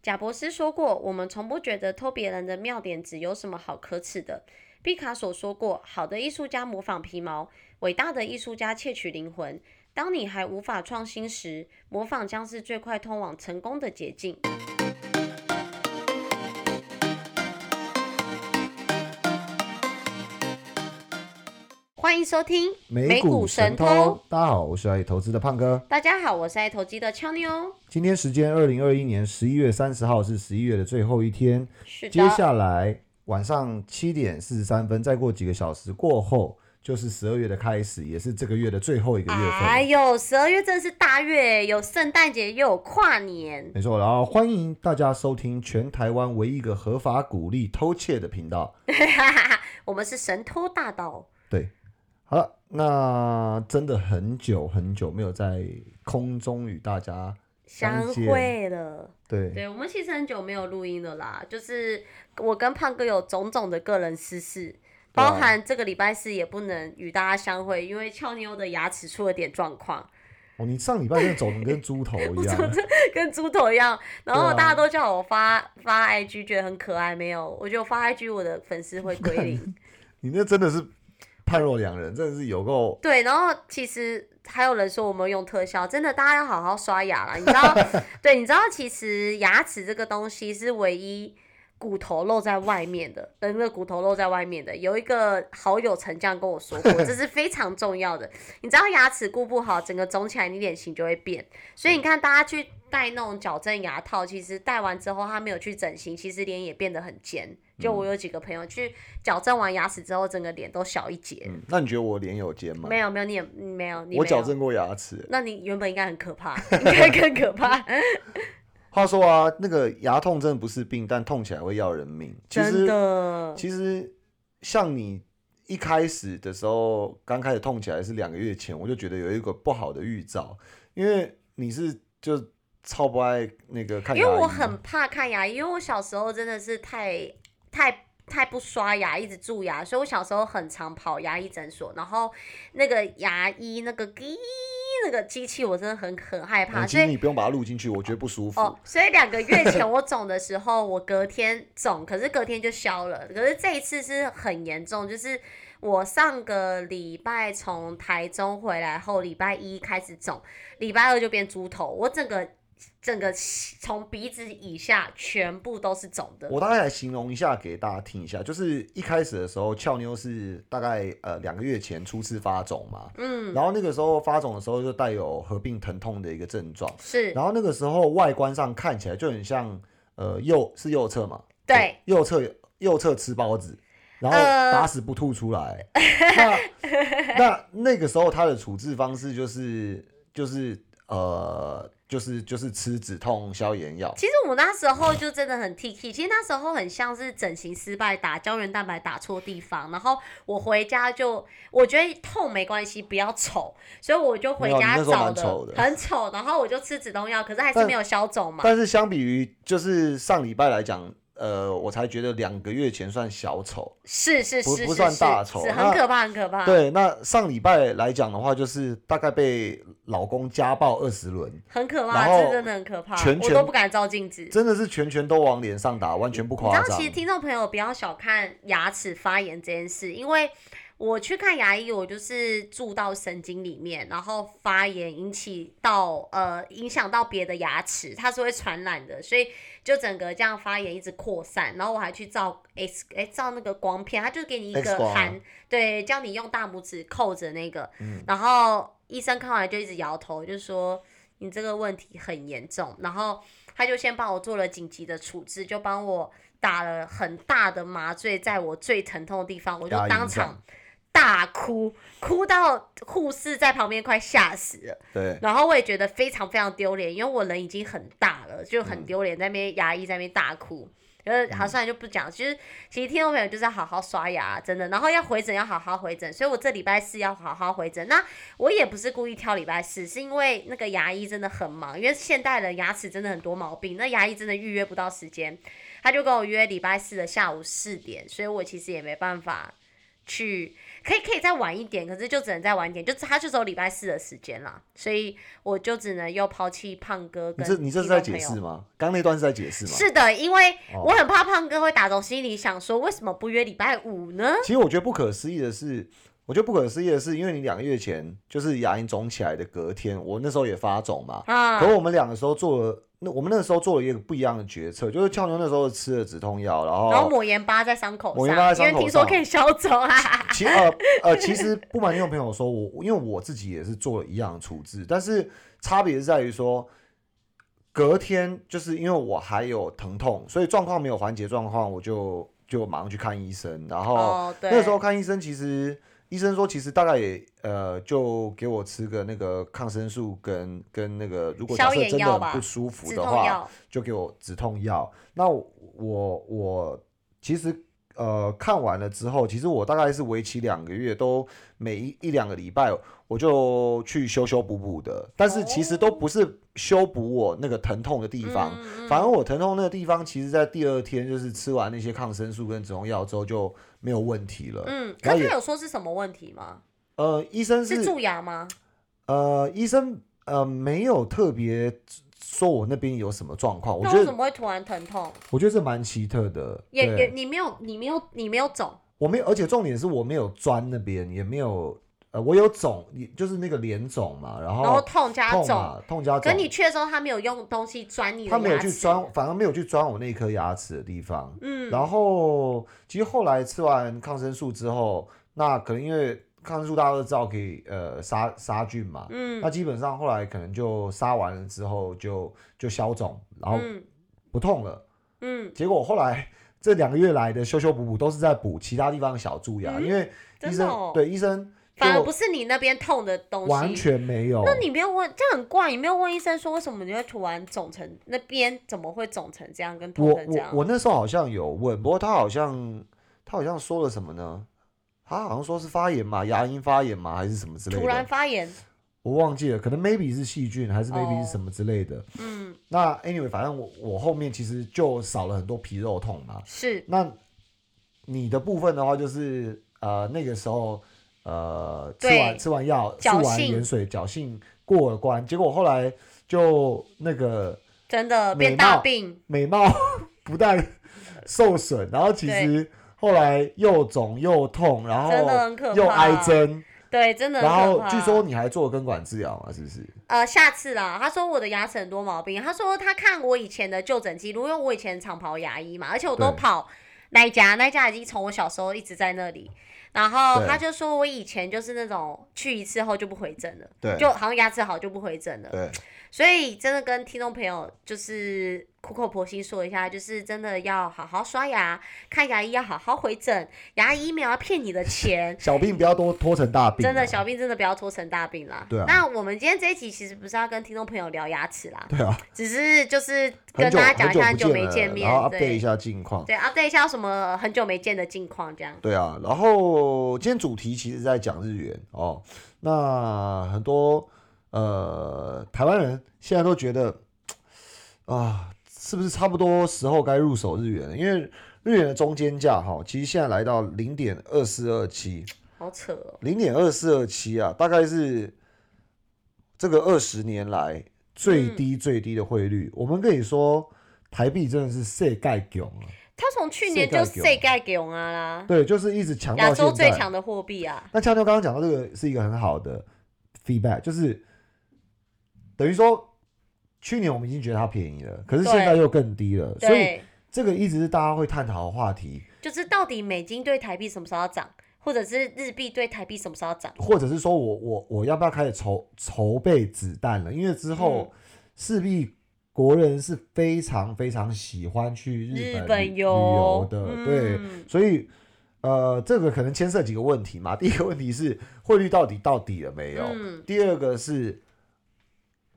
贾博斯说过：“我们从不觉得偷别人的妙点子有什么好可耻的。”毕卡索说过：“好的艺术家模仿皮毛，伟大的艺术家窃取灵魂。当你还无法创新时，模仿将是最快通往成功的捷径。”欢迎收听美股神偷。大家好，我是爱投资的胖哥。大家好，我是爱投机的俏妞。今天时间二零二一年十一月三十号是十一月的最后一天，是的。接下来晚上七点四十三分，再过几个小时过后，就是十二月的开始，也是这个月的最后一个月份。哎呦，十二月真的是大月，有圣诞节又有跨年。没错，然后欢迎大家收听全台湾唯一一个合法鼓励偷窃的频道。我们是神偷大盗。对。好了，那真的很久很久没有在空中与大家相会了。对，对我们其实很久没有录音了啦。就是我跟胖哥有种种的个人私事，包含这个礼拜四也不能与大家相会，因为俏妞的牙齿出了点状况。哦，你上礼拜真的走的跟猪头一样，跟猪头一样。然后大家都叫我发发 IG，觉得很可爱。没有，我觉得发 IG 我的粉丝会归零。你那真的是。判若两人，真的是有够。对，然后其实还有人说我们用特效，真的大家要好好刷牙了，你知道？对，你知道其实牙齿这个东西是唯一骨头露在外面的，人的骨头露在外面的。有一个好友曾这样跟我说过，这是非常重要的。你知道牙齿顾不好，整个肿起来，你脸型就会变。所以你看，大家去戴那种矫正牙套，其实戴完之后他没有去整形，其实脸也变得很尖。就我有几个朋友去矫正完牙齿之后，整个脸都小一截。嗯那你觉得我脸有尖吗？没有没有，你也没有。我矫正过牙齿。那你原本应该很可怕，应该更可怕。话说啊，那个牙痛真的不是病，但痛起来会要人命。真的。其实像你一开始的时候，刚开始痛起来是两个月前，我就觉得有一个不好的预兆，因为你是就超不爱那个看。因为我很怕看牙医，因为我小时候真的是太。太太不刷牙，一直蛀牙，所以我小时候很常跑牙医诊所，然后那个牙医那个滴那个机器，我真的很很害怕。其实你不用把它录进去，我觉得不舒服。哦，所以两个月前我肿的时候，我隔天肿，可是隔天就消了。可是这一次是很严重，就是我上个礼拜从台中回来后，礼拜一开始肿，礼拜二就变猪头，我整个。整个从鼻子以下全部都是肿的。我大概来形容一下给大家听一下，就是一开始的时候，俏妞是大概呃两个月前初次发肿嘛，嗯，然后那个时候发肿的时候就带有合并疼痛的一个症状，是，然后那个时候外观上看起来就很像呃右是右侧嘛，对，右侧右侧吃包子，然后打死不吐出来。那 那那个时候他的处置方式就是就是呃。就是就是吃止痛消炎药。其实我那时候就真的很 T K，其实那时候很像是整形失败，打胶原蛋白打错地方，然后我回家就我觉得痛没关系，不要丑，所以我就回家找的很丑，然后我就吃止痛药，可是还是没有消肿嘛。但是相比于就是上礼拜来讲。呃，我才觉得两个月前算小丑，是是是，不算大丑，很可怕很可怕。对，那上礼拜来讲的话，就是大概被老公家暴二十轮，很可怕，这真的很可怕，我都不敢照镜子，真的是拳拳都往脸上打，完全不夸张。其实听众朋友不要小看牙齿发炎这件事，因为。我去看牙医，我就是蛀到神经里面，然后发炎引起到呃影响到别的牙齿，它是会传染的，所以就整个这样发炎一直扩散。然后我还去照 X 哎照那个光片，他就给你一个含对，叫你用大拇指扣着那个，然后医生看完就一直摇头，就说你这个问题很严重。然后他就先帮我做了紧急的处置，就帮我打了很大的麻醉，在我最疼痛的地方，我就当场。大哭，哭到护士在旁边快吓死了。对，然后我也觉得非常非常丢脸，因为我人已经很大了，就很丢脸，在那边牙医在那边大哭。呃，好，算了就不讲。其实，其实听众朋友就是要好好刷牙，真的。然后要回诊要好好回诊，所以我这礼拜四要好好回诊。那我也不是故意挑礼拜四，是因为那个牙医真的很忙，因为现代人牙齿真的很多毛病，那牙医真的预约不到时间，他就跟我约礼拜四的下午四点，所以我其实也没办法。去，可以可以再晚一点，可是就只能再晚一点，就他就只有礼拜四的时间啦，所以我就只能又抛弃胖哥跟你这你这是在解释吗？刚那段是在解释吗？是的，因为哦我很怕胖哥会打从心里想说，为什么不约礼拜五呢？其实我觉得不可思议的是，我觉得不可思议的是，因为你两个月前就是牙龈肿起来的隔天，我那时候也发肿嘛。啊可，我们两个时候做了，那我们那个时候做了一个不一样的决策，就是俏妞那时候吃了止痛药，然后然后抹盐巴在伤口抹盐巴在上，因为伤口听说可以消肿啊。其呃呃，其实不瞒听众朋友说，我因为我自己也是做了一样的处置，但是差别是在于说，隔天就是因为我还有疼痛，所以状况没有缓解状况，我就就马上去看医生，然后哦，那个时候看医生，其实医生说其实大概也呃就给我吃个那个抗生素跟跟那个如果假消设真的不舒服的话，就给我止痛药。那我我我其实呃看完了之后，其实我大概是为期两个月，都每一一两个礼拜我就去修修补补的，但是其实都不是修补我那个疼痛的地方，反而我疼痛那个地方，其实在第二天就是吃完那些抗生素跟止痛药之后就没有问题了。嗯，然后也可是他有说是什么问题吗？呃，医生是是蛀牙吗？呃医生呃没有特别说我那边有什么状况，我觉得什么会突然疼痛？我觉得这蛮奇特的。也也你没有你没有你没有肿，我没有，而且重点是我没有钻那边，也没有，呃，我有肿，你就是那个脸肿嘛，然后然后痛加肿。痛嘛，痛加肿。可你去的时候，他没有用东西钻你的他没有牙齿去钻，反而没有去钻我那颗牙齿的地方。嗯，然后其实后来吃完抗生素之后，那可能因为抗生素大家都知道可以呃杀杀菌嘛，嗯那基本上后来可能就杀完了之后就就消肿，然后嗯不痛了。嗯，结果后来这两个月来的修修补补都是在补其他地方的小蛀牙，嗯因为医生、真的哦对医生就反而不是你那边痛的东西，完全没有。那你没有问，这很怪，你没有问医生说为什么你会突然肿成那边怎么会肿成这样，跟痛这样？我我那时候好像有问，不过他好像他好像说了什么呢？他好像说是发炎嘛，牙龈发炎嘛，还是什么之类的突然，发炎，我忘记了，可能 maybe 是细菌，还是 maybe 哦是什么之类的。嗯，那 anyway，反正我我后面其实就少了很多皮肉痛嘛。是那你的部分的话，就是呃那个时候呃吃完吃完药，吃完盐水，侥幸过了关，结果后来就那个真的变大病，美貌 不但受损，然后其实后来又肿又痛，然后真的很可怕又挨针，对，真的然后据说你还做了根管治疗嘛，是不是？呃，下次啦，他说我的牙齿很多毛病，他说他看我以前的就诊记录，因为我以前常跑牙医嘛，而且我都跑那一家，那一家已经从我小时候一直在那里。然后他就说我以前就是那种去一次后就不回诊了，对就好像牙齿好就不回诊了。对，所以真的跟听众朋友就是苦口婆心说一下，就是真的要好好刷牙，看牙医要好好回诊，牙医没有要骗你的钱。小病不要多拖成大病啊，真的小病真的不要拖成大病啦。对啊那我们今天这一集其实不是要跟听众朋友聊牙齿啦，对啊，只是就是跟大家讲一下很久没见面了然后，update 对一下近况。对，update 一下什么很久没见的近况这样。对啊，然后今天主题其实在讲日元哦，那很多呃台湾人现在都觉得啊，是不是差不多时候该入手日元了？因为日元的中间价哈，其实现在来到零点二四二七，好扯哦，零点二四二七啊，大概是这个二十年来最低最低的汇率。我们跟你说台币真的是世界囧啊，他从去年就世界囧啊啦，对，就是一直强到亚洲。最强的货币啊，那俏妞刚刚讲到这个是一个很好的 feedback，就是等于说去年我们已经觉得它便宜了，可是现在又更低了，所以对，这个一直是大家会探讨的话题，就是到底美金对台币什么时候要涨，或者是日币对台币什么时候要涨？或者是说我我我要不要开始筹筹备子弹了？因为之后势必国人是非常非常喜欢去日日本本旅旅游游的，对，嗯所以。呃，这个可能牵涉几个问题嘛。第一个问题是汇率到底到底了没有？嗯第二个是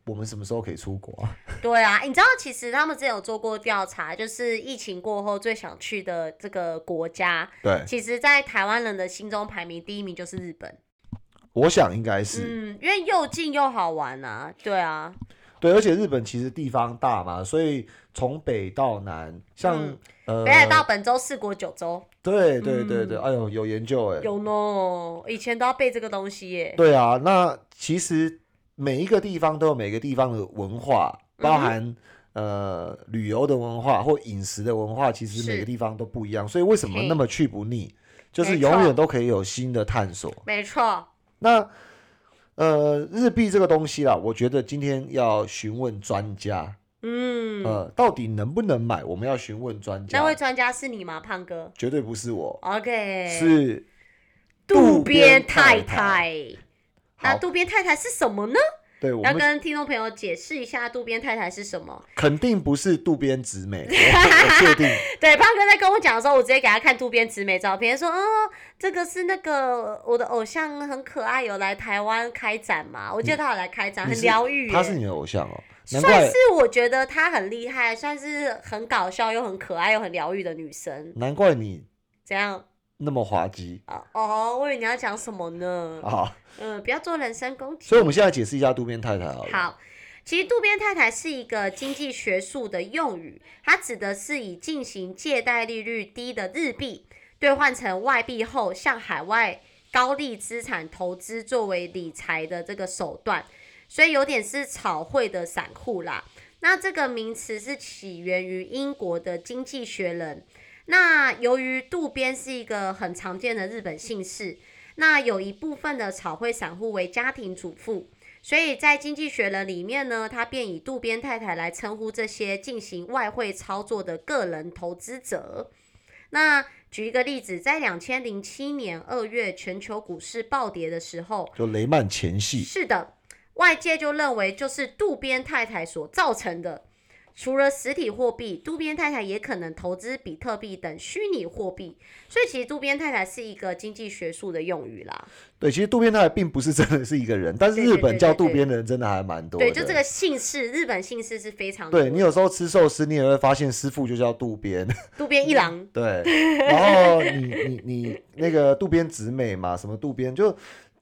我们什么时候可以出国啊？对啊，你知道其实他们之前有做过调查，就是疫情过后最想去的这个国家，对，其实，在台湾人的心中排名第一名就是日本。我想应该是。嗯，因为又近又好玩啊，对啊，对，而且日本其实地方大嘛，所以从北到南，像、嗯呃，北海道、本州、四国、九州，对对对对，哎呦，有研究哎，有呢，以前都要背这个东西耶。对啊，那其实每一个地方都有每个地方的文化，包嗯含、呃旅游的文化或饮食的文化，其实每个地方都不一样，所以为什么那么去不腻？就是永远都可以有新的探索。没错，那呃，日币这个东西啦，我觉得今天要询问专家，嗯，呃，到底能不能买？我们要询问专家那，位专家是你吗，胖哥绝对不是我，？OK，是渡边太太太。那，渡边太太是什么呢？对我要跟听众朋友解释一下渡边太太是什么。肯定不是渡边直美，确定。对，胖哥在跟我讲的时候，我直接给他看渡边直美照片，说：“哦，这个是那个我的偶像，很可爱，有来台湾开展嘛？我记得他有来开展，很疗愈耶。他是你的偶像哦，算是我觉得她很厉害，算是很搞笑又很可爱又很疗愈的女生。难怪你怎样？那么滑稽啊哦，我以为你要讲什么呢？啊！嗯，不要做人身攻击。所以我们现在解释一下渡边太太好了。好，其实渡边太太是一个经济学术的用语，它指的是以进行借贷利率低的日币兑换成外币后，向海外高利资产投资作为理财的这个手段，所以有点是炒汇的散户啦。那这个名词是起源于英国的《经济学人》。那由于渡边是一个很常见的日本姓氏，那有一部分的炒汇散户为家庭主妇，所以在《经济学人》里面呢，他便以渡边太太来称呼这些进行外汇操作的个人投资者。那举一个例子，在两千零七年二月全球股市暴跌的时候，就雷曼前戏，是的，外界就认为就是渡边太太所造成的。除了实体货币，渡边太太也可能投资比特币等虚拟货币，所以其实渡边太太是一个经济学术的用语啦。对，其实渡边太太并不是真的是一个人，但是日本叫渡边的人真的还蛮多的。对，就这个姓氏，日本姓氏是非常多对你有时候吃寿司，你也会发现师傅就叫渡边。渡边一郎，对，然后你你你那个渡边直美嘛，什么渡边就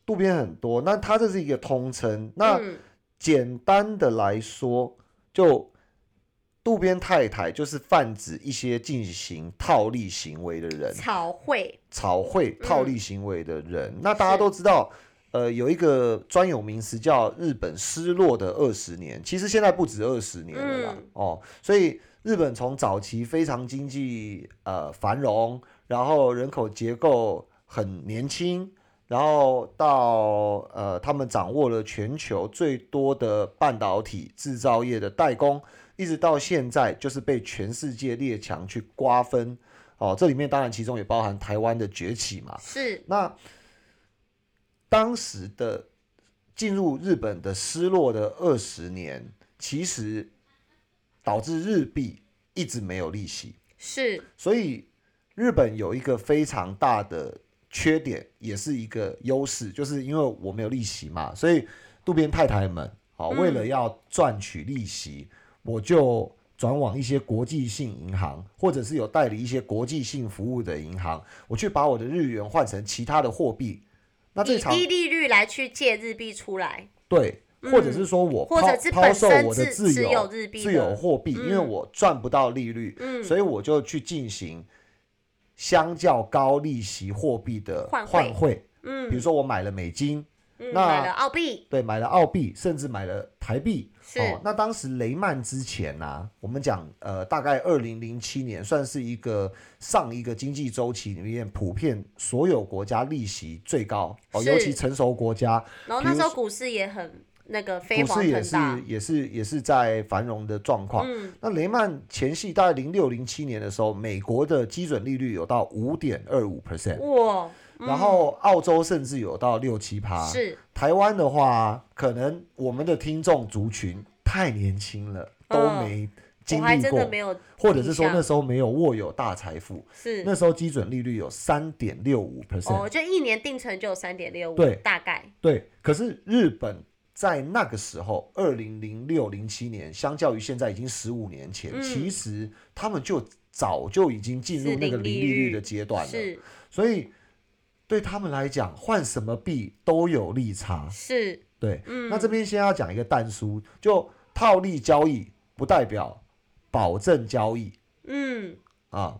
渡边很多，那它这是一个通称。那嗯，简单的来说，就渡边太太就是泛指一些进行套利行为的人，草绘，炒汇嗯。套利行为的人。那大家都知道，呃，有一个专有名词叫日本失落的二十年，其实现在不止二十年了啦，嗯。哦，所以日本从早期非常经济呃繁荣，然后人口结构很年轻。然后到呃，他们掌握了全球最多的半导体制造业的代工，一直到现在就是被全世界列强去瓜分。哦，这里面当然其中也包含台湾的崛起嘛。是那当时的进入日本的失落的二十年，其实导致日币一直没有利息，是，所以日本有一个非常大的缺点，也是一个优势，就是因为我没有利息嘛，所以渡边太太们，好、嗯为了要赚取利息，我就转往一些国际性银行，或者是有代理一些国际性服务的银行，我去把我的日元换成其他的货币。那这以场低利率来去借日币出来，对，或者是说我或抛售我的自持有有自日币的有货币，因为嗯我赚不到利率，嗯所以我就去进行相较高利息货币的换汇换汇。嗯比如说我买了美金，嗯，那买了澳币，对，买了澳币，甚至买了台币。是。哦，那当时雷曼之前呢、我们讲呃，大概二零零七年算是一个上一个经济周期里面普遍所有国家利息最高哦，尤其成熟国家。然后那时候股市也很那个飞黄股市也是，也是也是在繁荣的状况。嗯，那雷曼前夕大概零六零七年的时候，美国的基准利率有到五点二五 percent，哇，然后澳洲甚至有到六七趴。是台湾的话，可能我们的听众族群太年轻了，都嗯没经历过，没有或者是说那时候没有握有大财富。是那时候基准利率有三点六五 percent，哦，就一年定存就有三点六五，对大概对。可是日本在那个时候，二零零六零七年，相较于现在已经十五年前，嗯其实他们就早就已经进入那个零利率率的阶段了。是所以对他们来讲，换什么币都有利差。是，对，嗯，那这边先要讲一个淡书，就套利交易不代表保证交易嗯，啊，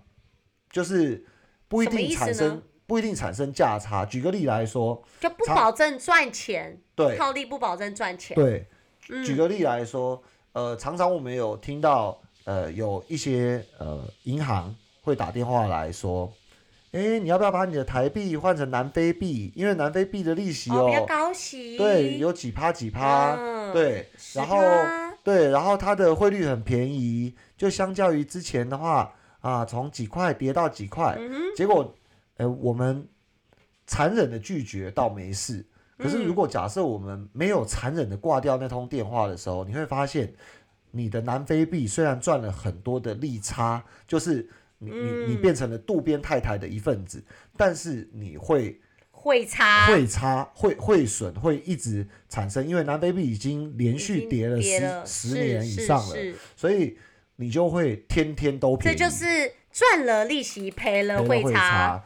就是不一定产生不一定产生价差。举个例来说，就不保证赚钱，对套利不保证赚钱。对，嗯举个例来说，呃，常常我们有听到，呃，有一些呃银行会打电话来说，哎，你要不要把你的台币换成南非币？因为南非币的利息哦，比较哦，高息。对，有几趴几趴，嗯对，然后对，然后它的汇率很便宜，就相较于之前的话啊，从几块跌到几块，嗯，结果，呃，我们残忍的拒绝倒没事。可是，如果假设我们没有残忍的挂掉那通电话的时候，你会发现，你的南非币虽然赚了很多的利差，就是你你你嗯变成了渡边太太的一份子，但是你会会差会差、会会损会一直产生，因为南非币已经连续经跌了十十年以上了，所以你就会天天都这便宜，就是赚了利息赔了赔了汇汇差。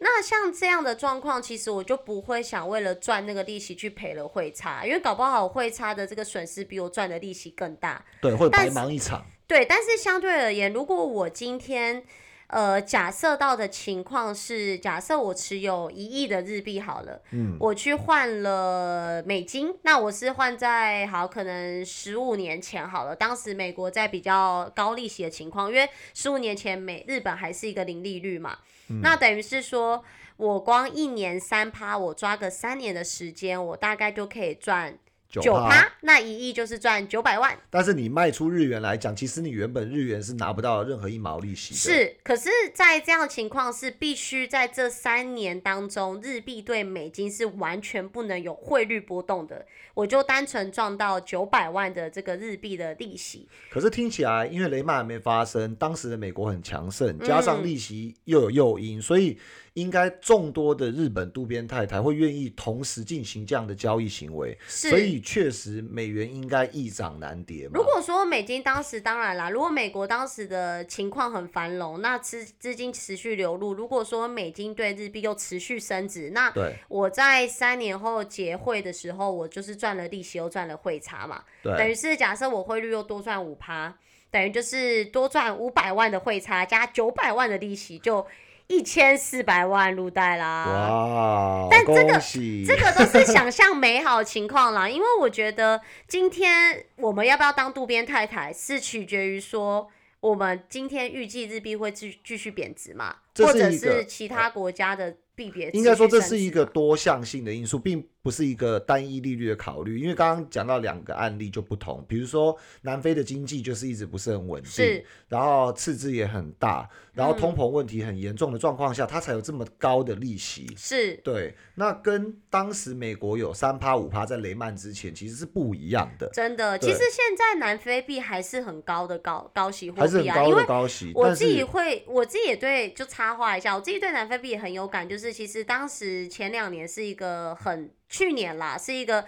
那像这样的状况，其实我就不会想为了赚那个利息去赔了汇差，因为搞不好汇差的这个损失比我赚的利息更大。对，会白忙一场。对，但是相对而言，如果我今天呃假设到的情况是，假设我持有一亿的日币好了，嗯，我去换了美金，那我是换在好可能十五年前好了，当时美国在比较高利息的情况，因为十五年前美日本还是一个零利率嘛，那等于是说我光一年三趴，我抓个三年的时间，我大概就可以赚九趴。那一亿就是赚九百万。但是你卖出日元来讲，其实你原本日元是拿不到任何一毛利息的。，是，可是，在这样的情况是必须在这三年当中，日币对美金是完全不能有汇率波动的。我就单纯赚到九百万的这个日币的利息，可是听起来，因为雷曼还没发生，当时的美国很强盛，加上嗯利息又有诱因，所以应该众多的日本渡边太太会愿意同时进行这样的交易行为。所以确实美元应该易涨难跌嘛。如果说美金当时当然啦，如果美国当时的情况很繁荣，那资资金持续流入，如果说美金对日币又持续升值，那对我在三年后结汇的时候，我就是赚了利息又赚了汇差嘛。等对于是假设我汇率又多赚五趴，等于就是多赚五百万的汇差加九百万的利息，就一千四百万入袋啦。哇，但这个这个都是想象美好情况啦，因为我觉得今天我们要不要当渡边太太，是取决于说我们今天预计日币会继继续贬值嘛，或者是其他国家的币别应该说这是一个多项性的因素，并不是一个单一利率的考虑。因为刚刚讲到两个案例就不同，比如说南非的经济就是一直不是很稳定是，然后赤字也很大，然后嗯通膨问题很严重的状况下，它才有这么高的利息。是对，那跟当时美国有三趴五趴在雷曼之前其实是不一样的，真的。其实现在南非币还是很高的高高息货还是很币啊，因为高的高息。但我自己会，我自己也对，就插话一下，我自己对南非币也很有感，就是其实当时前两年是一个很，去年啦，是一个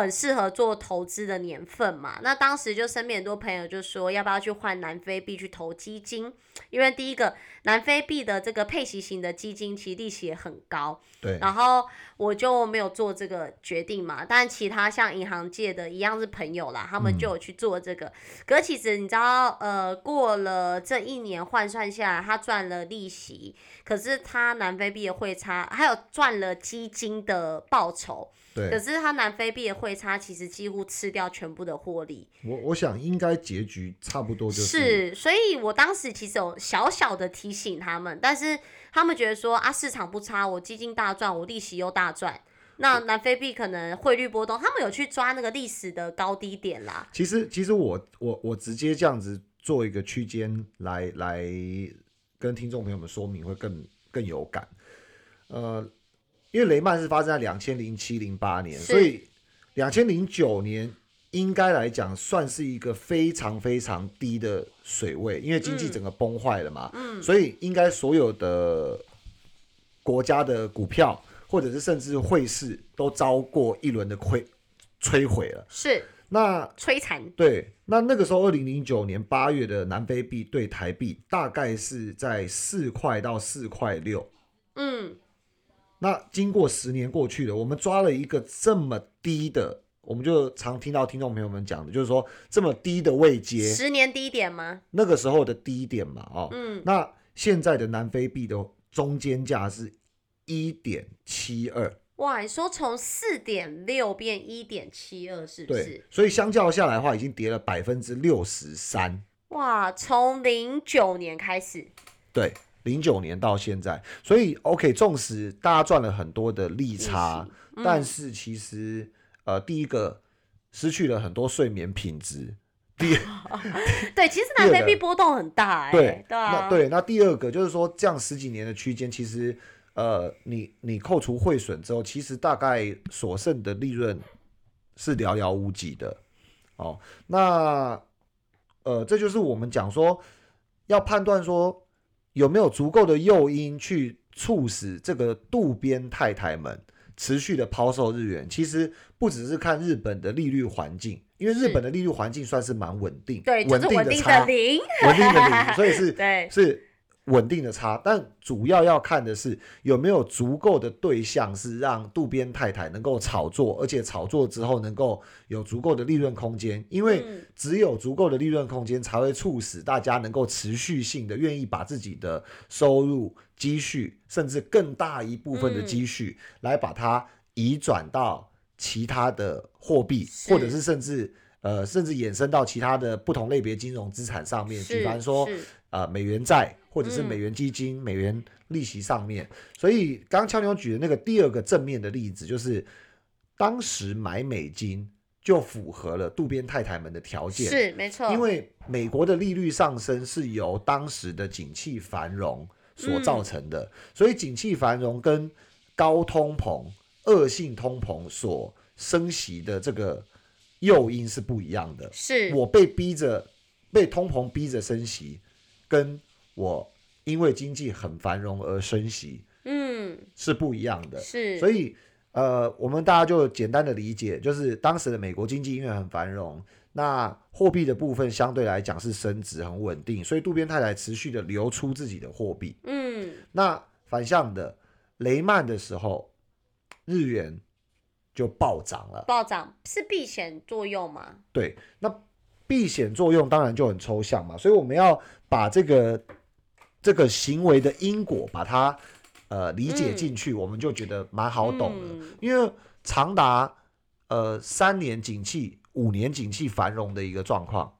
很适合做投资的年份嘛。那当时就身边很多朋友就说，要不要去换南非币去投基金？因为第一个，南非币的这个配息型的基金，其实利息也很高。对然后我就没有做这个决定嘛，但其他像银行界的一样是朋友啦，他们就有去做这个。可是其实你知道，呃，过了这一年换算下来，他赚了利息，可是他南非币的汇差，还有赚了基金的报酬，可是他南非币的汇差其实几乎吃掉全部的获利。我我想应该结局差不多就是是，所以我当时其实有小小的提醒他们，但是他们觉得说啊，市场不差，我基金大赚，我利息又大赚。那南非币可能汇率波动，他们有去抓那个历史的高低点啦。其实，其实我我我直接这样子做一个区间来来跟听众朋友们说明，会更更有感。呃，因为雷曼是发生在两千零七零八年，所以两千零九年应该来讲算是一个非常非常低的水位，因为经济嗯整个崩坏了嘛，嗯，所以应该所有的国家的股票或者是甚至汇市都遭过一轮的亏摧毁了。是那摧残，对，那那个时候，二零零九年八月的南非币对台币大概是在四块到四块六。嗯，那经过十年过去了，我们抓了一个这么低的我们就常听到听众朋友们讲的，就是说这么低的位阶，十年低点吗？那个时候的低点嘛，哦，嗯，那现在的南非币的中间价是一点七二，哇，你说从四点六变一点七二，是不是？，所以相较下来的话，已经跌了百分之六十三，哇，从零九年开始，对，零九年到现在，所以 OK，纵使大家赚了很多的利差，嗯但是其实呃，第一个失去了很多睡眠品质，第 对，其实南非币波动很大、哎，对对那啊，对，那第二个就是说，这样十几年的区间，其实呃，你你扣除汇损之后，其实大概所剩的利润是寥寥无几的。哦，那呃，这就是我们讲说要判断说有没有足够的诱因去促使这个渡边太太们持续的抛售日元。其实不只是看日本的利率环境，因为日本的利率环境算是蛮稳定，对，稳定的，零，稳定的零，所以是 对，是稳定的差，但主要要看的是有没有足够的对象是让渡边太太能够炒作，而且炒作之后能够有足够的利润空间，因为嗯只有足够的利润空间，才会促使大家能够持续性的愿意把自己的收入、积蓄，甚至更大一部分的积蓄，来把它移转到其他的货币，或者是甚至。呃，甚至衍生到其他的不同类别金融资产上面，比是方说啊呃美元债或者是嗯。美元基金、美元利息上面。所以刚刚俏妞举的那个第二个正面的例子，就是当时买美金就符合了渡边太太们的条件，是没错，因为美国的利率上升是由当时的景气繁荣所造成的，所以景气繁荣跟高通膨、恶性通膨所升息的这个诱因是不一样的。是我被逼着被通膨逼着升息，跟我因为经济很繁荣而升息嗯是不一样的。是，所以呃，我们大家就简单的理解，就是当时的美国经济因为很繁荣，那货币的部分相对来讲是升值很稳定，所以渡边太太持续的流出自己的货币。嗯那反向的雷曼的时候，日元就暴涨了。暴涨是避险作用吗？对，那避险作用当然就很抽象嘛，所以我们要把这个这个行为的因果把它呃理解进去，我们就觉得蛮好懂的。嗯因为长达呃三年景气、五年景气繁荣的一个状况，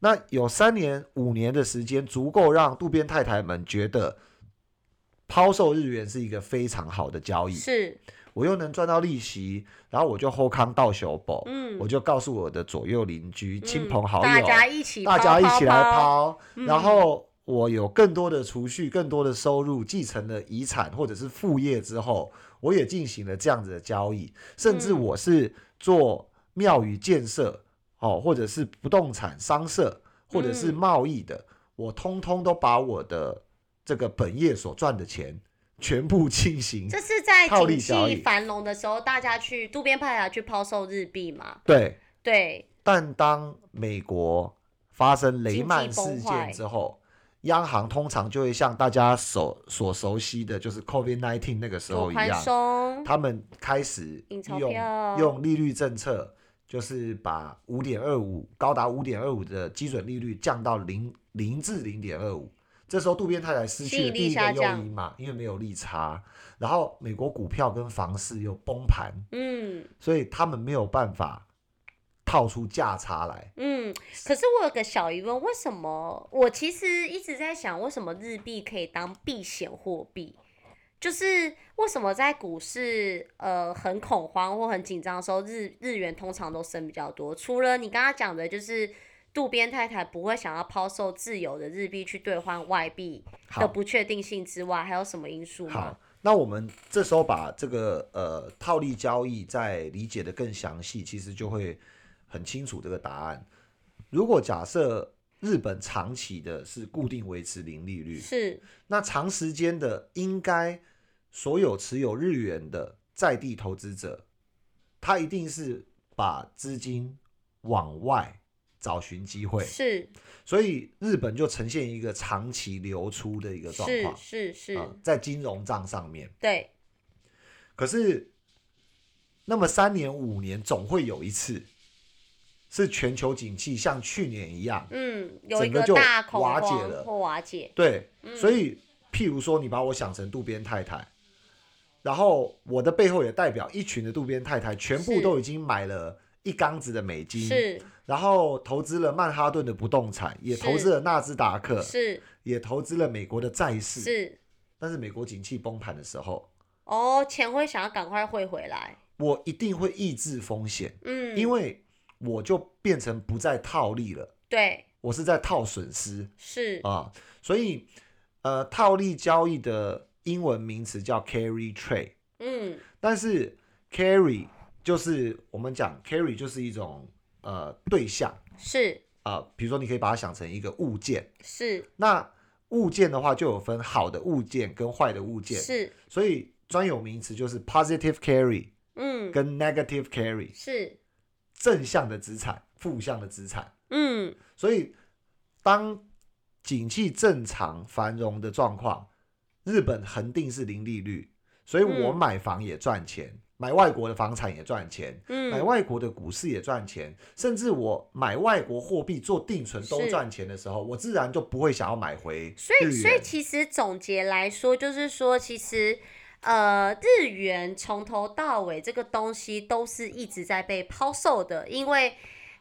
那有三年、五年的时间，足够让渡边太太们觉得抛售日元是一个非常好的交易。是，我又能赚到利息，然后我就后康到小宝，嗯我就告诉我的左右邻居、亲朋好友，大家一起大家一起来抛，然后我有更多的储蓄、更多的收入，继承了遗产或者是副业之后，我也进行了这样子的交易，甚至嗯我是做庙宇建设，哦，或者是不动产商社，或者是嗯贸易的，我通通都把我的这个本业所赚的钱全部进行这是在套景利交易嗯气繁荣的时候，大家去渡边派来去抛售日币嘛？对。对，但当美国发生雷曼事件之后，央行通常就会像大家所所熟悉的，就是 COVID nineteen 那个时候一样，松，他们开始印钞用票用利率政策，就是把五点二五高达五点二五的基准利率降到零零至零点二五。这时候渡边太太失去了第一个诱因嘛，因为没有利差，然后美国股票跟房市又崩盘，嗯所以他们没有办法套出价差来。嗯。可是我有个小疑问，为什么我其实一直在想，为什么日币可以当避险货币？就是为什么在股市呃很恐慌或很紧张的时候，日日元通常都升比较多？除了你刚刚讲的，就是渡边太太不会想要抛售自由的日币去兑换外币的不确定性之外，还有什么因素吗好？，那我们这时候把这个呃套利交易再理解的更详细，其实就会很清楚这个答案。如果假设日本长期的是固定维持零利率，是，那长时间的应该所有持有日元的在地投资者，他一定是把资金往外找寻机会，是。所以日本就呈现一个长期流出的一个状况。是是，啊在金融账上面。对，可是那么三年五年总会有一次是全球景气像去年一样，嗯，有一整个就大恐瓦解了。慌或瓦解，对，嗯。所以譬如说你把我想成渡边太太，然后我的背后也代表一群的渡边太太，全部都已经买了一缸子的美金，是。然后投资了曼哈顿的不动产，也投资了纳斯达克，是。也投资了美国的债市。是，但是美国景气崩盘的时候，哦，钱会想要赶快汇回来，我一定会抑制风险，嗯，因为我就变成不再套利了，对。我是在套损失。是。啊。所以，呃，套利交易的英文名词叫 carry trade，嗯。但是 carry 就是我们讲 carry 就是一种呃对象。是。啊、比如说你可以把它想成一个物件，是。那物件的话就有分好的物件跟坏的物件，是，所以专有名词就是 positive carry 嗯。跟 negative carry，是。正向的资产、负向的资产。嗯。所以当景气正常繁荣的状况，日本恒定是零利率，所以我嗯。买房也赚钱，买外国的房产也赚钱，嗯买嗯外国的股市也赚钱，甚至我买外国货币做定存都是赚钱的时候，我自然就不会想要买回所以，所以。其实总结来说，就是说，其实，呃，日元从头到尾这个东西都是一直在被抛售的，因为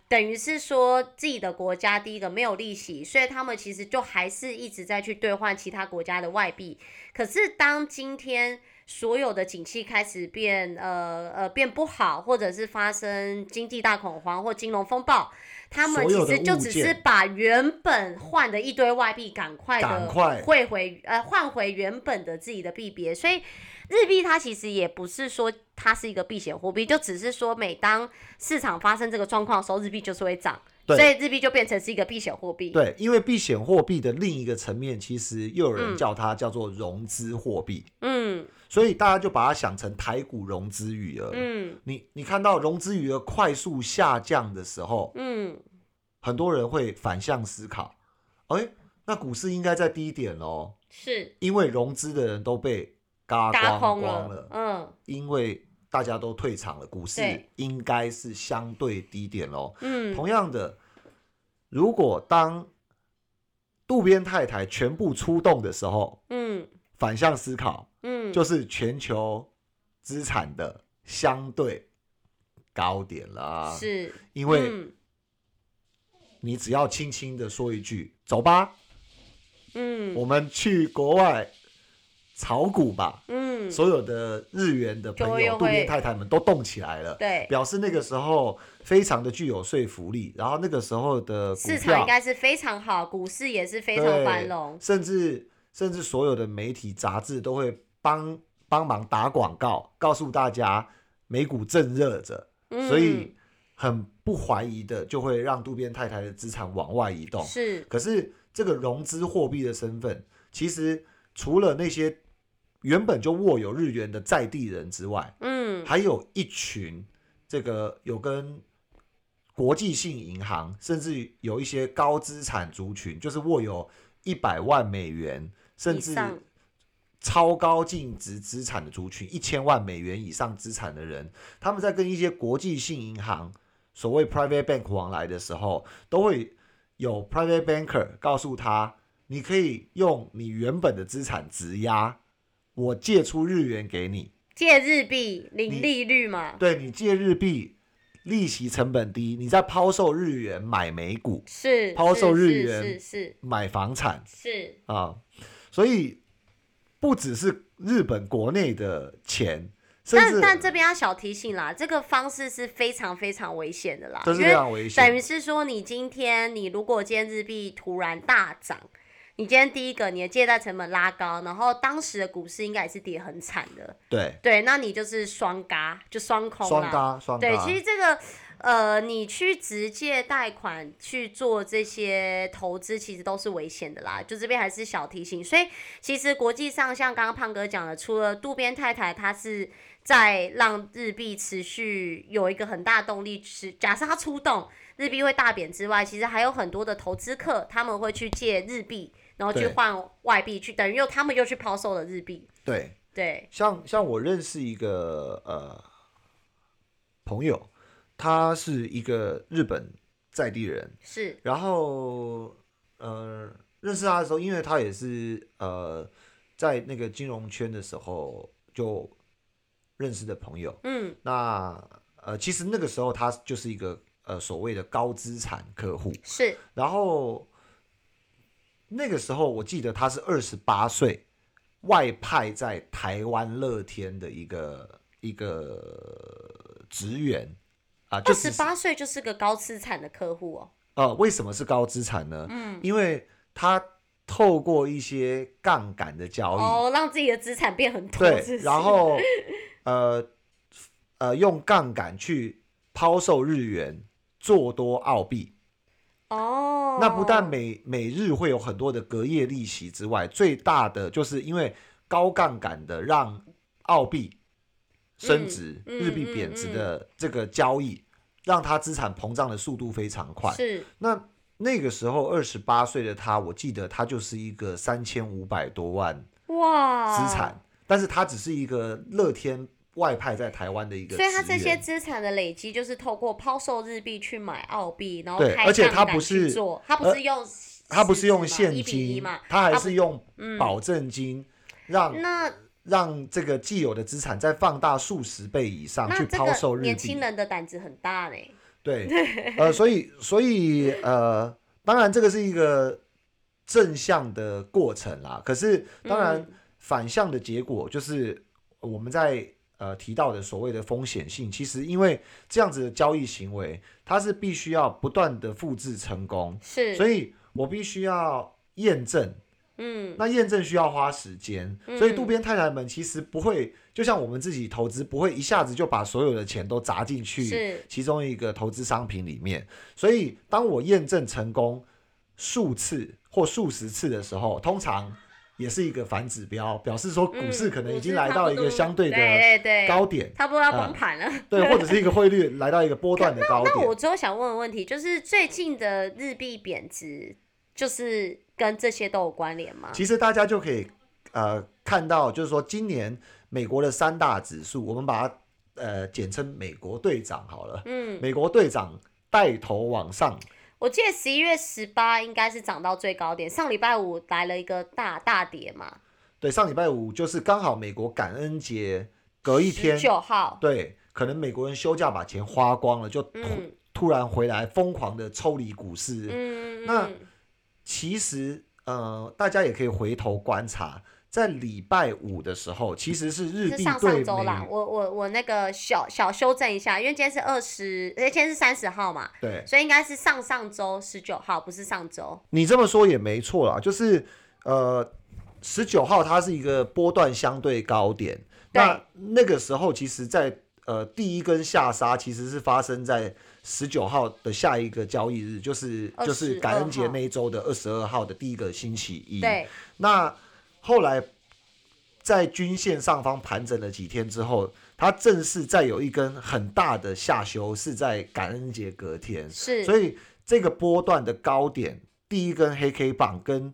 等于是说自己的国家第一个没有利息，所以他们其实就还是一直在去兑换其他国家的外币。可是当今天所有的景气开始变呃呃变不好，或者是发生经济大恐慌或金融风暴，他们其实就只是把原本换的一堆外币赶快的汇回呃换回原本的自己的币别，所以日币它其实也不是说它是一个避险货币，就只是说每当市场发生这个状况的时候，日币就是会涨，所以日币就变成是一个避险货币。对，因为避险货币的另一个层面，其实又有人嗯。叫它叫做融资货币，嗯。所以大家就把它想成台股融资余额。嗯。你你看到融资余额快速下降的时候，嗯，很多人会反向思考，哎，那股市应该在低点喽，是。因为融资的人都被嘎嘎光光了，嗯。因为大家都退场了，股市对。应该是相对低点喽。嗯。同样的，如果当渡边太太全部出动的时候，嗯。反向思考嗯，就是全球资产的相对高点啦。，是。因为嗯你只要轻轻的说一句“走吧，嗯。我们去国外炒股吧”，嗯，所有的日元的朋友、渡边太太们都动起来了。对，表示那个时候非常的具有说服力，然后那个时候的市场应该是非常好，股市也是非常繁荣。甚至甚至所有的媒体杂志都会帮帮忙打广告，告诉大家美股正热着，嗯所以很不怀疑的就会让渡边太太的资产往外移动。是可是这个融资货币的身份，其实除了那些原本就握有日元的在地人之外，嗯。还有一群这个有跟国际性银行，甚至有一些高资产族群，就是握有一百万美元，甚至超高净值资产的族群，一千万美元以上资产的人，他们在跟一些国际性银行所谓 private bank 往来的时候，都会有 private banker 告诉他，你可以用你原本的资产质押，我借出日元给你。借日币零利率嘛，对你借日币，利息成本低，你再抛售日元买美股、是抛售日元是是买房产。是，啊，所以不只是日本国内的钱，但但这边要小提醒啦，这个方式是非常非常危险的啦，非常危险。等于。是说，你今天你如果今天日币突然大涨，你今天第一个你的借贷成本拉高，然后当时的股市应该也是跌很惨的，对，对，那你就是双嘎，就双空双啦。嘎双嘎。对，其实这个呃，你去直接贷款去做这些投资，其实都是危险的啦。就这边还是小提醒。所以其实国际上，像刚刚胖哥讲的，除了渡边太太，她是在让日币持续有一个很大动力，是假设它出动，日币会大贬之外，其实还有很多的投资客他们会去借日币，然后去对。换外币，去等于又他们又去抛售了日币。对，对，像像我认识一个呃朋友，他是一个日本在地人，是，然后呃，认识他的时候，因为他也是呃，在那个金融圈的时候就认识的朋友。嗯，那呃，其实那个时候他就是一个呃所谓的高资产客户，是，然后那个时候我记得他是二十八岁，外派在台湾乐天的一个一个职员啊，就二十八岁就是个高资产的客户哦。呃，为什么是高资产呢？嗯，因为他透过一些杠杆的交易，哦，让自己的资产变很多，对然后 呃呃用杠杆去抛售日元，做多澳币。哦，那不但每每日会有很多的隔夜利息之外，最大的就是因为高杠杆的让澳币升值、嗯日币贬值的这个交易，让他资产膨胀的速度非常快。是。那那个时候二十八岁的他，我记得他就是一个三千五百多万哇。资产，但是他只是一个乐天外派在台湾的一个，所以他这些资产的累积，就是透过抛售日币去买澳币，然后开对而且他不是做，他不是用他不是用现金嘛，，他还是用嗯保证金让那让这个既有的资产再放大数十倍以上去抛售日币年轻。人的胆子很大呢。对，呃，所以所以呃，当然这个是一个正向的过程啦。可是当然嗯反向的结果就是我们在呃提到的所谓的风险性，其实因为这样子的交易行为，它是必须要不断的复制成功，是，所以我必须要验证。嗯，那验证需要花时间，嗯所以渡边太太们其实不会，就像我们自己投资，不会一下子就把所有的钱都砸进去其中一个投资商品里面。所以当我验证成功数次或数十次的时候，通常也是一个反指标，表示说股市嗯可能已股经来到一个相对的高点，差不多要啊崩盘了。对，或者是一个汇率来到一个波段的高点那我。最后想问的问题就是，最近的日币贬值，就是跟这些都有关联吗？其实大家就可以呃看到，就是说今年美国的三大指数，我们把它呃简称美国队长好了。嗯，美国队长带头往上，我记得十一月十八应该是涨到最高点，上礼拜五来了一个大大跌嘛，对，上礼拜五就是刚好美国感恩节隔一天，九号，对，可能美国人休假把钱花光了，就突、嗯突然回来疯狂的抽离股市。嗯，那嗯其实呃，大家也可以回头观察，在礼拜五的时候，其实是日是上币对上周啦，我我我那个小小修正一下，因为今天是二十，呃，今天是三十号嘛，对所以应该是上上周十九号，不是上周。你这么说也没错啦，就是呃，十九号它是一个波段相对高点，对那那个时候其实在，呃第一根下杀其实是发生在十九号的下一个交易日，就是就是感恩节那一周的二十二号的第一个星期一。对，那后来在均线上方盘整了几天之后，它正式再有一根很大的下修，是在感恩节隔天。是，所以这个波段的高点，第一根黑 K 棒跟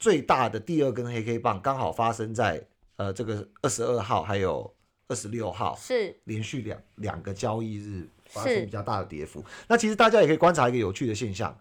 最大的第二根黑 K 棒刚好发生在呃这个二十二号还有二十六号，是连续两两个交易日发生比较大的跌幅。那其实大家也可以观察一个有趣的现象，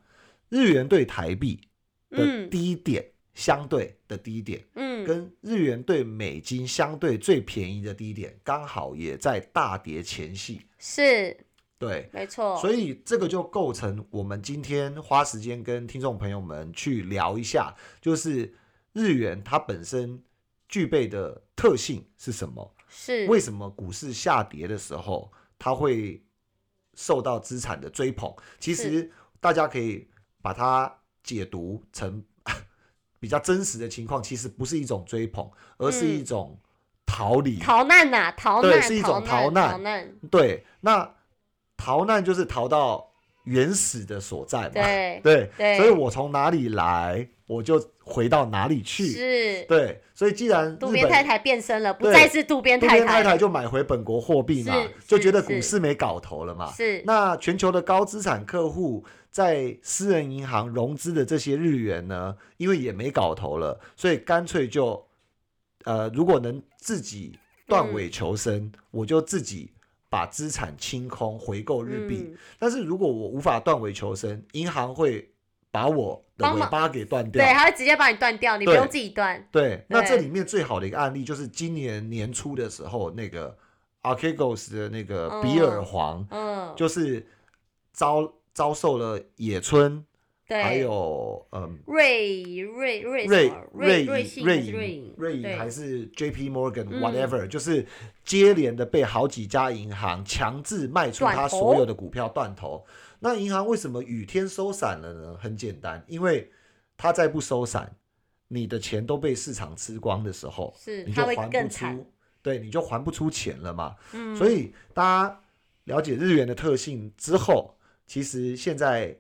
日元对台币的嗯低点。相对的低点，嗯，跟日元对美金相对最便宜的低点，刚好也在大跌前夕。是对，没错，所以这个就构成我们今天花时间跟听众朋友们去聊一下，就是日元它本身具备的特性是什么？是为什么股市下跌的时候它会受到资产的追捧？其实大家可以把它解读成比较真实的情况，其实不是一种追捧，而是一种逃离。逃难呐、逃难，对是一种逃逃难逃难，对，那逃难就是逃到原始的所在嘛。对，对，对所以我从哪里来，我就回到哪里去。是对，所以既然渡边太太变身了，不再是渡边太太了，边太太就买回本国货币嘛，就是觉得股市没搞头了嘛。是那全球的高资产客户在私人银行融资的这些日元呢，因为也没搞头了，所以干脆就，呃，如果能自己断尾求生，我就自己把资产清空回购日币。嗯。但是如果我无法断尾求生，银行会把我的尾巴给断掉。对，。他会直接把你断掉，你不用自己断。对，那对这里面最好的一个案例就是今年年初的时候，那个 Archegos 的那个比尔黄，嗯，就是遭遭受了野村，对，还有嗯瑞瑞瑞瑞瑞瑞瑞信瑞还是瑞银？银瑞银对还是 J.P. Morgan 嗯 whatever，、就是接连的被好几家银行强制卖出他所有的股票断头。那银行为什么雨天收伞了呢？很简单，因为他再不收伞，你的钱都被市场吃光的时候，是你就还不。出，对，你就还不出钱了嘛。嗯，所以大家了解日元的特性之后，其实现在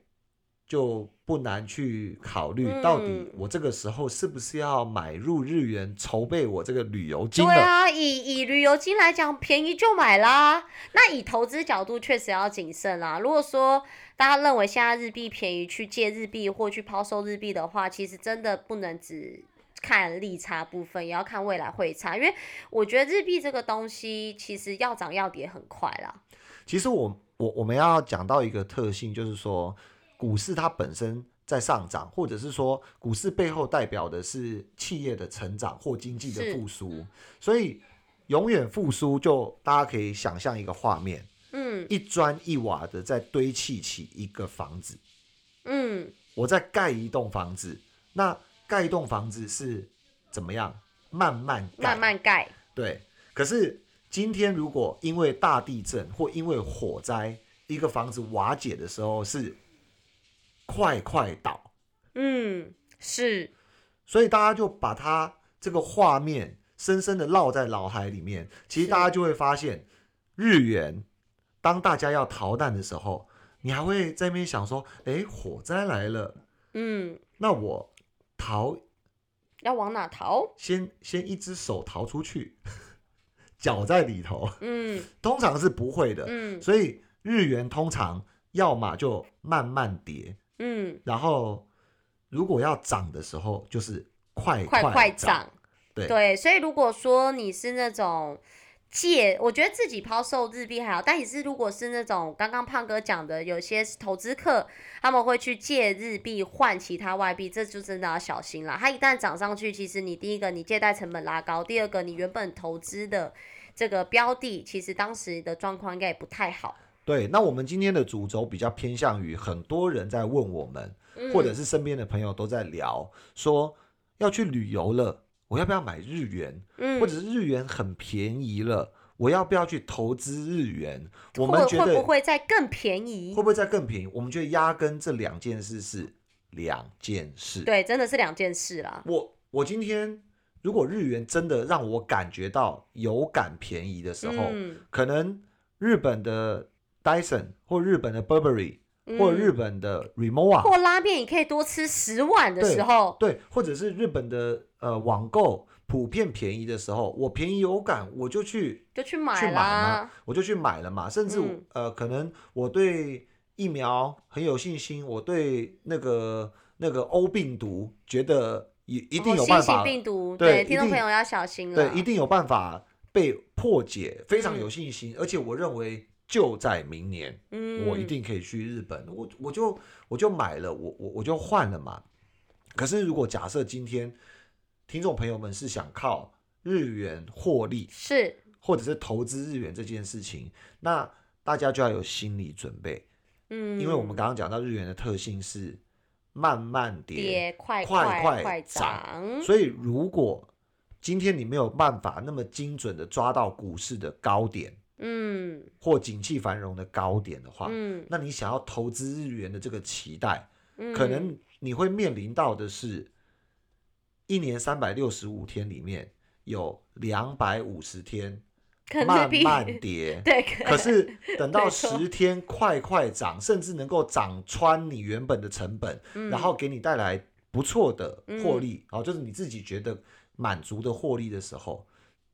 就不难去考虑，嗯到底我这个时候是不是要买入日元，筹备我这个旅游金了？对啊，以以旅游金来讲，便宜就买啦。那以投资角度，确实要谨慎啦。如果说大家认为现在日币便宜，去借日币或去抛售日币的话，其实真的不能只看利差部分，也要看未来汇差。因为我觉得日币这个东西，其实要涨要跌很快啦。其实我我我们要讲到一个特性，就是说股市它本身在上涨，或者是说股市背后代表的是企业的成长或经济的是复苏，所以永远复苏，就大家可以想象一个画面。嗯一砖一瓦的在堆砌起一个房子。嗯，我在盖一栋房子，那盖一栋房子是怎么样？慢慢盖，慢慢盖。对。可是今天如果因为大地震或因为火灾，一个房子瓦解的时候是快快倒，嗯，是，所以大家就把它这个画面深深的烙在脑海里面。其实大家就会发现，日元当大家要逃难的时候，你还会在那边想说：，诶，火灾来了，嗯，那我逃，要往哪逃？先先一只手逃出去，脚在里头，嗯 通常是不会的。嗯所以日元通常要么就慢慢跌，嗯，然后如果要涨的时候，就是快快快涨。涨。对对，所以如果说你是那种借，我觉得自己抛售日币还好，但你是如果是那种刚刚胖哥讲的，有些投资客他们会去借日币换其他外币，这就真的要小心啦。它一旦涨上去，其实你第一个你借贷成本拉高，第二个你原本投资的这个标的，其实当时的状况应该也不太好。对，那我们今天的主轴比较偏向于很多人在问我们，或者嗯是身边的朋友都在聊，说要去旅游了，我要不要买日元？嗯，或者是日元很便宜了，我要不要去投资日元？我会们觉得会不会再更便宜会？不会再更便宜？我们觉得压根这两件事是两件事。对，真的是两件事啦。我我今天如果日元真的让我感觉到有感便宜的时候，嗯可能日本的 Dyson 或日本的 Burberry 或嗯日本的 Rimowa，、或拉面你可以多吃十碗的时候，对，或者是日本的呃网购普遍便宜的时候，我便宜有感，我就去就去买去买嘛。，我就去买了嘛。甚至、嗯呃，可能我对疫苗很有信心，我对那个那个 O 病毒觉得一一定哦有办法，对听众朋友要小心了。对，一定有办法被破解，非常有嗯信心。而且我认为就在明年，嗯，我一定可以去日本，我我就我就买了，我我我就换了嘛。可是如果假设今天听众朋友们是想靠日元获利，是或者是投资日元这件事情，那大家就要有心理准备，嗯，因为我们刚刚讲到日元的特性是慢慢跌，跌快快涨，所以如果今天你没有办法那么精准的抓到股市的高点嗯。或景气繁荣的高点的话，嗯，那你想要投资日元的这个期待，嗯。可能你会面临到的是，一年三百六十五天里面有两百五十天慢慢跌，对，可是等到十天快快涨，甚至能够涨穿你原本的成本，嗯然后给你带来不错的获利，哦、就是你自己觉得满足的获利的时候，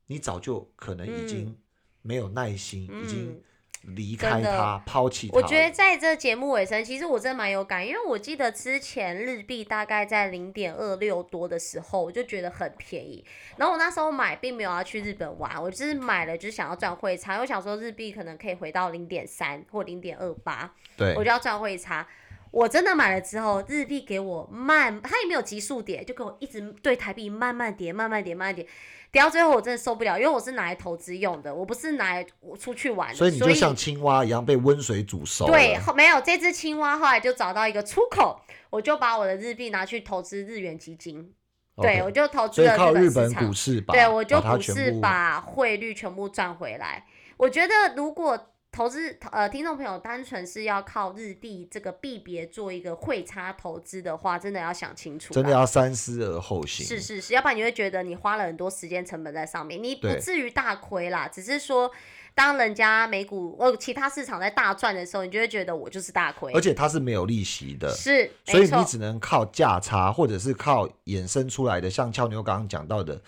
你早就可能已经没有耐心，已经嗯离开真的它、抛弃他。我觉得在这节目尾声，其实我真的蛮有感，因为我记得之前日币大概在零点二六多的时候，我就觉得很便宜。然后我那时候买并没有要去日本玩，我就是买了就是想要赚汇差，我想说日币可能可以回到零点三或零点二八，对我就要赚汇差。我真的买了之后，日币给我慢，它也没有急速跌，就给我一直对台币慢慢跌，慢慢跌，慢慢跌，跌到最后我真的受不了，因为我是拿来投资用的，我不是拿来我出去玩的，所以你就像青蛙一样被温水煮熟。对，后没有这只青蛙，后来就找到一个出口，我就把我的日币拿去投资日元基金。对，我就投资了靠日本股市吧对，我就股市把汇率全部赚回来。我觉得如果投资呃听众朋友单纯是要靠日币这个币别做一个汇差投资的话，真的要想清楚，真的要三思而后行。是是是，要不然你会觉得你花了很多时间成本在上面，你不至于大亏啦，只是说当人家美股呃其他市场在大赚的时候，你就会觉得我就是大亏，而且它是没有利息的，是，所以你，只能靠价差，或者是靠衍生出来的，像俏妞刚刚讲到的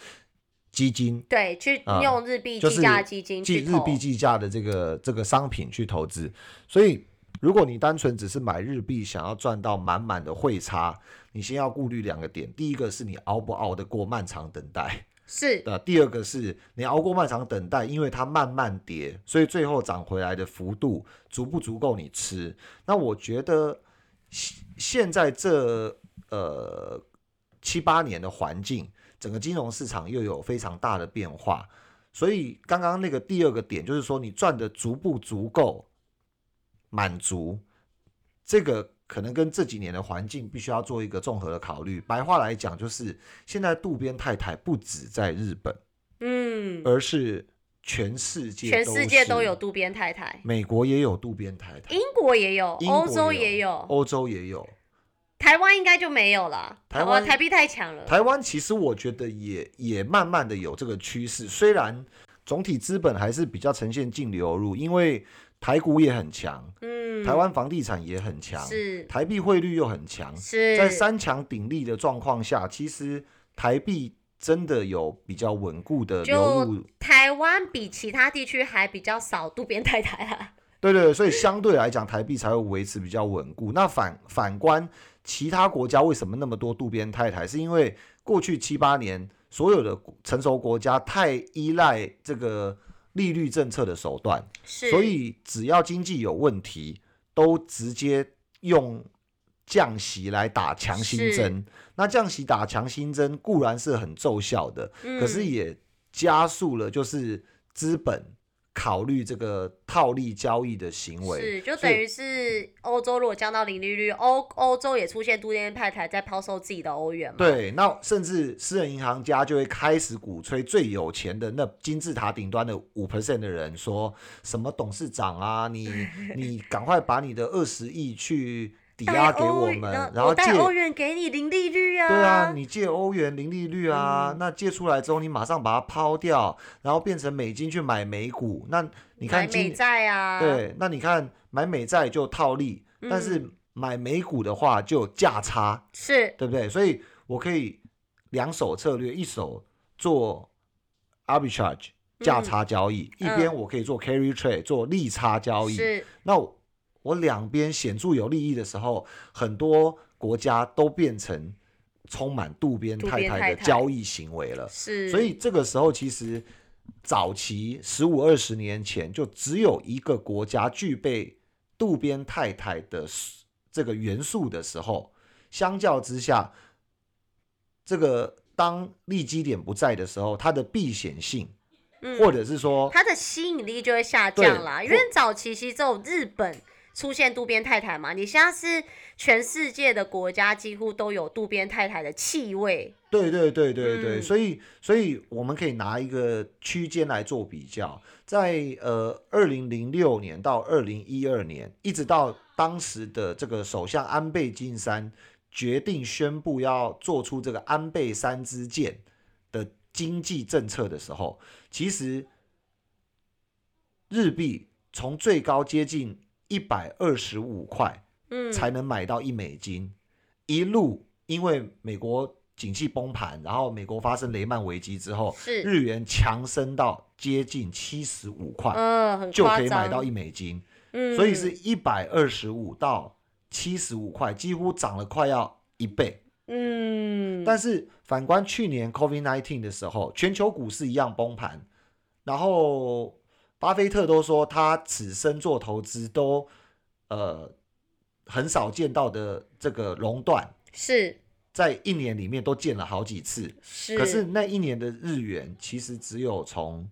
基金，对，去啊用日币计价基金计日币计价的这个这个商品去投资。所以，如果你单纯只是买日币，想要赚到满满的汇差，你先要顾虑两个点：第一个是你熬不熬得过漫长等待。是 的第二个是你熬过漫长等待，因为它慢慢跌，所以最后涨回来的幅度足不足够你吃？那我觉得现现在这呃七八年的环境，整个金融市场又有非常大的变化，所以刚刚那个第二个点就是说，你赚的足不足够满足，这个可能跟这几年的环境必须要做一个综合的考虑。白话来讲，就是现在渡边太太不止在日本，嗯，而是全世界全世界都有渡边太太，美国也有渡边太太，英国也有，欧洲也也有，欧洲也有。台湾应该就没有了。台湾哦台币太强了，台湾其实我觉得也也慢慢的有这个趋势，虽然总体资本还是比较呈现净流入，因为台股也很强，嗯，台湾房地产也很强，是台币汇率又很强，是在三强鼎立的状况下，其实台币真的有比较稳固的流入。台湾比其他地区还比较少渡边太太啊。对对对，所以相对来讲，台币才会维持比较稳固。那反反观其他国家，为什么那么多渡边太太？是因为过去七八年，所有的成熟国家太依赖这个利率政策的手段，所以只要经济有问题，都直接用降息来打强心针。那降息打强心针固然是很奏效的，可是嗯也加速了就是资本考虑这个套利交易的行为。是，就等于是欧洲如果降到零利率，欧欧洲也出现渡边派台在抛售自己的欧元嘛？，对，那甚至私人银行家就会开始鼓吹最有钱的那金字塔顶端的五 percent 的人说什么董事长啊，你你赶快把你的二十亿去抵押给我们，然后借欧元给你零利率啊。对啊，你借欧元零利率啊，嗯那借出来之后你马上把它抛掉，然后变成美金去买美股，那你看买美今债啊，，对，那你看买美债就套利，但是嗯买美股的话就有价差。是对不对？所以我可以两手策略，一手做 arbitrage 价差交易，一边嗯我可以做 carry trade 做利差交易。是，那我我两边显著有利益的时候，很多国家都变成充满渡边太太的交易行为了。是，所以这个时候，其实早期十五二十年前，就只有一个国家具备渡边太太的这个元素的时候，相较之下，这个当利基点不在的时候，它的避险性，嗯或者是说，它的吸引力就会下降啦。因或为早期其实只有日本出现渡边太太嘛，你现在是全世界的国家几乎都有渡边太太的气味。对对对对对，嗯所以所以我们可以拿一个区间来做比较，在呃二零零六年到二零一二年，一直到当时的这个首相安倍晋三决定宣布要做出这个安倍三支箭的经济政策的时候，其实日币从最高接近一百二十五块，嗯，才能买到一美金。一路因为美国景气崩盘，然后美国发生雷曼危机之后，是，日元强升到接近七十五块，就可以买到一美金，嗯，所以是一百二十五到七十五块，几乎涨了快要一倍。嗯，但是反观去年 COVID-19 的时候，全球股市一样崩盘，然后巴菲特都说他此生做投资都呃很少见到的这个熔断，是在一年里面都见了好几次。是，可是那一年的日元其实只有从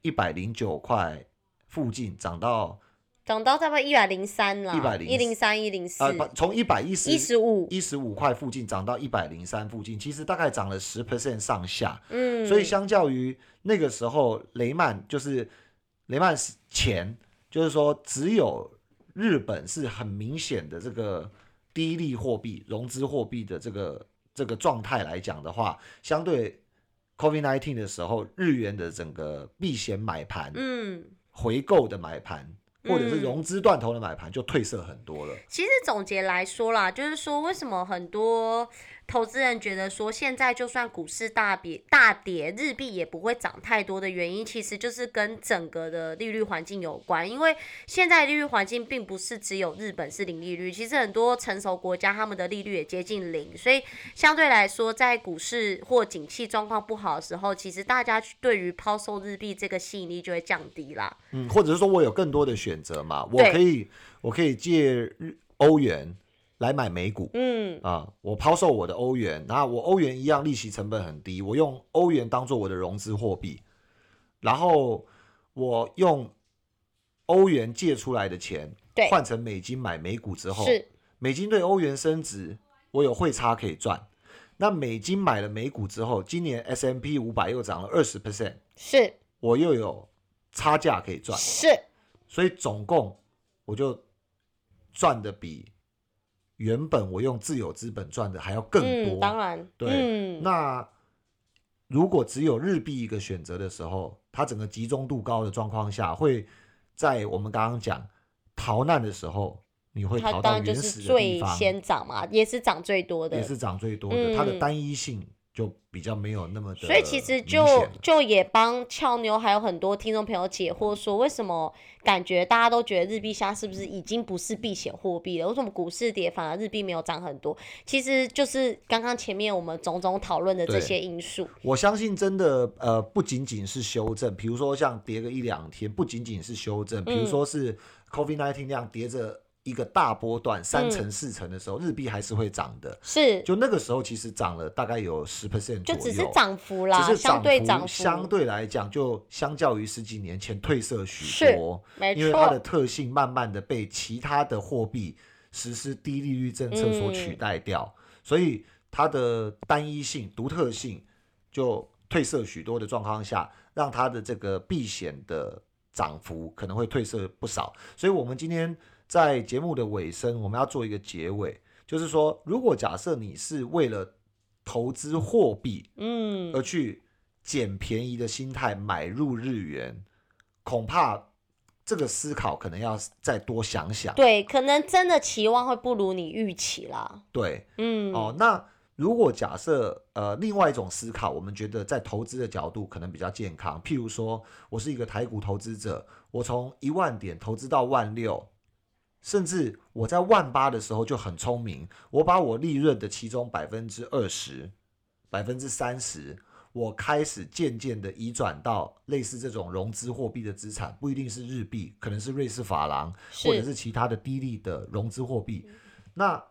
一百零九块附近涨到涨到差不多一百零三了，一百零一零三一零四从一百一十一十五，一十五块附近涨到一百零三附近，其实大概涨了十 percent 上下。嗯，所以相较于那个时候雷曼就是雷曼前，就是说只有日本是很明显的这个低利货币、融资货币的这个这个状态来讲的话，相对 COVID-19 的时候，日元的整个避险买盘、嗯。回购的买盘，或者是嗯融资断头的买盘就褪色很多了。其实总结来说啦，就是说为什么很多投资人觉得说现在就算股市大跌大跌，日币也不会涨太多的原因，其实就是跟整个的利率环境有关。因为现在利率环境并不是只有日本是零利率，其实很多成熟国家他们的利率也接近零，所以相对来说，在股市或景气状况不好的时候，其实大家对于抛售日币这个吸引力就会降低啦。嗯，或者是说我有更多的选择嘛，我可以我可以借日欧元来买美股。嗯，啊，我抛售我的欧元，那我欧元一样利息成本很低，我用欧元当做我的融资货币，然后我用欧元借出来的钱对。换成美金买美股之后，是。美金对欧元升值，我有汇差可以赚。那美金买了美股之后，今年 S M P 五百又涨了二十 percent，是。我又有差价可以赚，是，所以总共我就赚的比原本我用自有资本赚的还要更多。嗯，当然，对，嗯，那如果只有日币一个选择的时候，它整个集中度高的状况下，会在我们刚刚讲逃难的时候，你会逃到原始的地最方，先涨嘛，也是涨最多的也。是涨最多的，它的嗯单一性就比较没有那么的所以其实就就也帮俏妞还有很多听众朋友解惑，说为什么感觉大家都觉得日币现在是不是已经不是避险货币了？为什么股市跌反而日币没有涨很多？其实就是刚刚前面我们种种讨论的这些因素。我相信真的呃，不仅仅是修正，比如说像跌个一两天，不仅仅是修正，比如嗯说是 COVID 1 9那样跌着一个大波段三成四成的时候，日币还是会涨的。是，就那个时候其实涨了大概有十 percent 左右，就只是涨幅啦，只是相对幅涨幅，相对来讲，就相较于十几年前褪色许是多，没因为它的，特性慢慢的被其他的货币实施低利率政策所取嗯代掉，所以它的单一性、独特性就褪色许多的状况下，让它的这个避险的涨幅可能会褪色不少。所以我们今天在节目的尾声，我们要做一个结尾，就是说，如果假设你是为了投资货币嗯而去捡便宜的心态买入日元，恐怕这个思考可能要再多想想。对，可能真的期望会不如你预期啦。对，嗯，哦，那如果假设呃另外一种思考，我们觉得在投资的角度可能比较健康，譬如说我是一个台股投资者，我从一万点投资到万六。甚至我在万八的时候就很聪明，我把我利润的其中百分之二十、百分之三十，我开始渐渐的移转到类似这种融资货币的资产，不一定是日币，可能是瑞士法郎，或者是是其他的低利的融资货币。那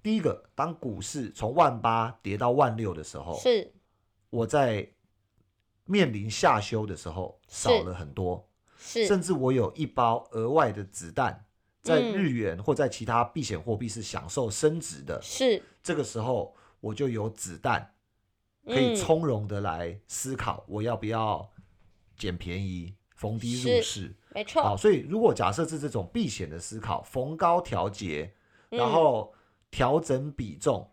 第一个，当股市从万八跌到万六的时候，是。我在面临下修的时候少了很多，是。甚至我有一包额外的子弹，在嗯日元或在其他避险货币是享受升值的。是，这个时候我就有子弹，可以嗯从容的来思考我要不要捡便宜、逢低入市。没错，好，所以如果假设是这种避险的思考，逢高调节，然嗯后调整比重，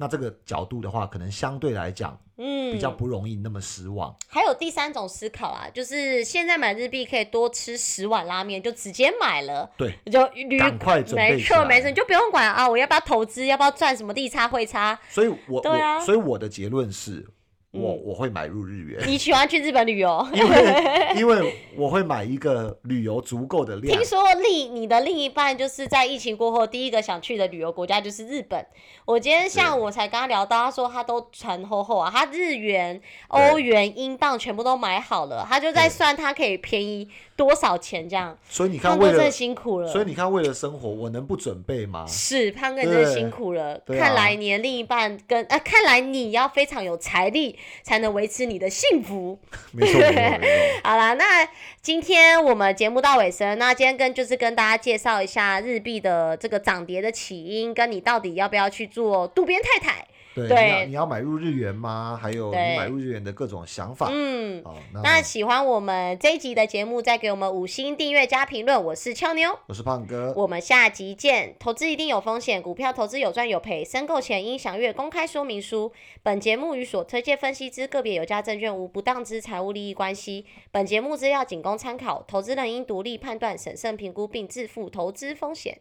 那这个角度的话，可能相对来讲嗯，比较不容易那么失望。还有第三种思考啊，就是现在买日币可以多吃十碗拉面，就直接买了，对，就旅赶快准备没错没错，你就不用管啊，我要不要投资，要不要赚什么利差汇差，所以我对啊。所以我的结论是，我嗯我会买入日元，你喜欢去日本旅游？因为 因为我会买一个旅游足够的量听。说另你的另一半就是在疫情过后第一个想去的旅游国家就是日本。我今天下午我才跟他聊到，他说他都传厚厚啊，他日元、欧元、英镑全部都买好了，他就在算他可以便宜多少钱这样。所以你看，为了胖哥真的辛苦了，所以你看，为了生活，我能不准备吗？是胖哥你真的辛苦了。啊看来你的另一半跟呃，看来你要非常有财力才能维持你的幸福。好啦，那今天我们节目到尾声，那今天跟就是跟大家介绍一下日币的这个涨跌的起因，跟你到底要不要去做渡边太太。对，对你要你要买入日元吗？还有你对买入日元的各种想法。嗯，好，那那喜欢我们这一集的节目，再给我们五星订阅加评论。我是俏妞，我是胖哥，我们下集见。投资一定有风险，股票投资有赚有赔，申购前应详阅公开说明书。本节目与所推荐分析之个别有价证券无不当之财务利益关系。本节目资料仅供参考，投资人应独立判断、审慎评估并自负投资风险。